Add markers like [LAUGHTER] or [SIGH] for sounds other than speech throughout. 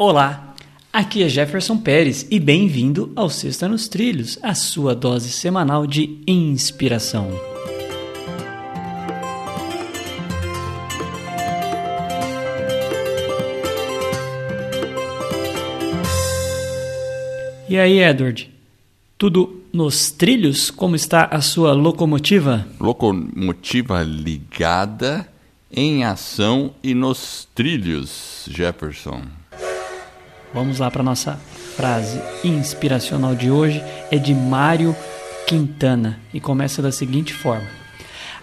Olá, aqui é Jefferson Pérez e bem-vindo ao Sexta nos Trilhos, a sua dose semanal de inspiração. E aí, Edward? Tudo nos trilhos? Como está a sua locomotiva? Locomotiva ligada, em ação e nos trilhos, Jefferson. Vamos lá para nossa frase inspiracional de hoje. É de Mário Quintana e começa da seguinte forma: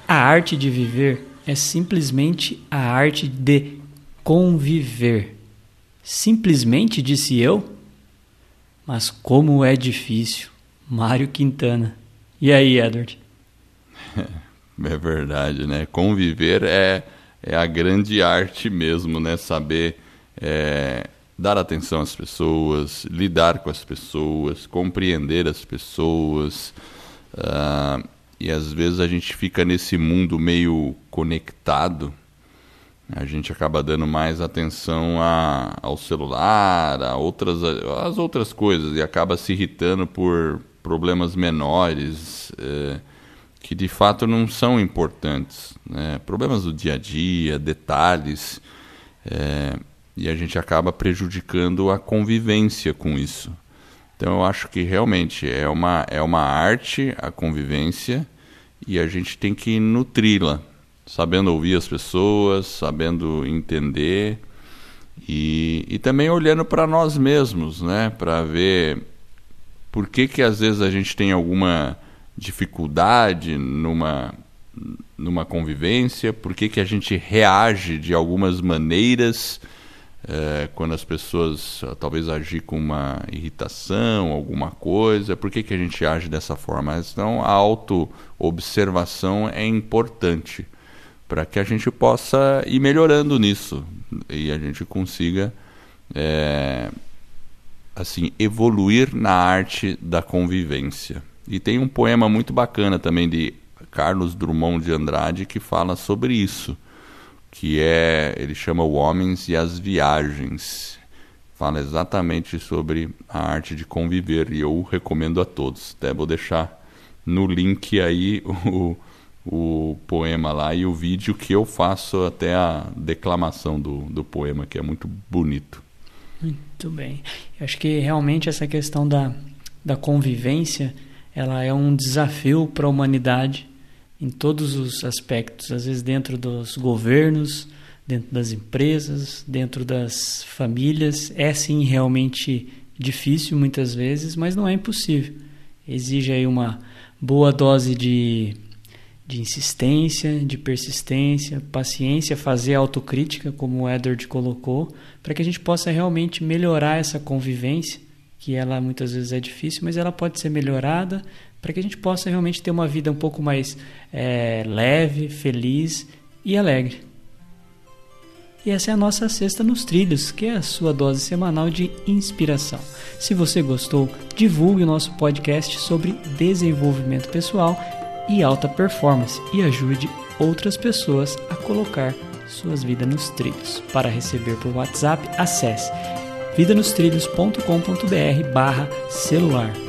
A arte de viver é simplesmente a arte de conviver. Simplesmente disse eu? Mas como é difícil. Mário Quintana. E aí, Edward? [LAUGHS] É verdade, né? Conviver é, é a grande arte mesmo, né? Saber é, dar atenção às pessoas, lidar com as pessoas, compreender as pessoas. Uh, e às vezes a gente fica nesse mundo meio conectado, a gente acaba dando mais atenção a, ao celular, a outras, as outras coisas, e acaba se irritando por problemas menores é, que de fato não são importantes. Né? Problemas do dia a dia, detalhes, é, e a gente acaba prejudicando a convivência com isso. Então eu acho que realmente é uma, é uma arte a convivência e a gente tem que nutri-la sabendo ouvir as pessoas, sabendo entender e, e também olhando para nós mesmos, né, para ver por que que às vezes a gente tem alguma dificuldade numa numa convivência, por que que a gente reage de algumas maneiras é, quando as pessoas talvez agir com uma irritação, alguma coisa, por que, que a gente age dessa forma? Então, a auto-observação é importante para que a gente possa ir melhorando nisso e a gente consiga é, assim evoluir na arte da convivência. E tem um poema muito bacana também de Carlos Drummond de Andrade que fala sobre isso, que é ele chama o Homens e as Viagens. Fala exatamente sobre a arte de conviver e eu recomendo a todos. Até vou deixar no link aí [LAUGHS] o o poema lá e o vídeo que eu faço até a declamação do, do poema, que é muito bonito. Muito bem. Eu acho que realmente essa questão da, da convivência ela é um desafio para a humanidade em todos os aspectos, às vezes dentro dos governos, dentro das empresas, dentro das famílias. É sim realmente difícil muitas vezes, mas não é impossível. Exige aí uma boa dose de de insistência, de persistência, paciência, fazer autocrítica, como o Edward colocou, para que a gente possa realmente melhorar essa convivência, que ela muitas vezes é difícil, mas ela pode ser melhorada para que a gente possa realmente ter uma vida um pouco mais é, leve, feliz e alegre. E essa é a nossa Sexta nos Trilhos, que é a sua dose semanal de inspiração. Se você gostou, divulgue o nosso podcast sobre desenvolvimento pessoal e alta performance e ajude outras pessoas a colocar suas vidas nos trilhos. Para receber por WhatsApp, acesse vidanostrilhos.com.br barra celular.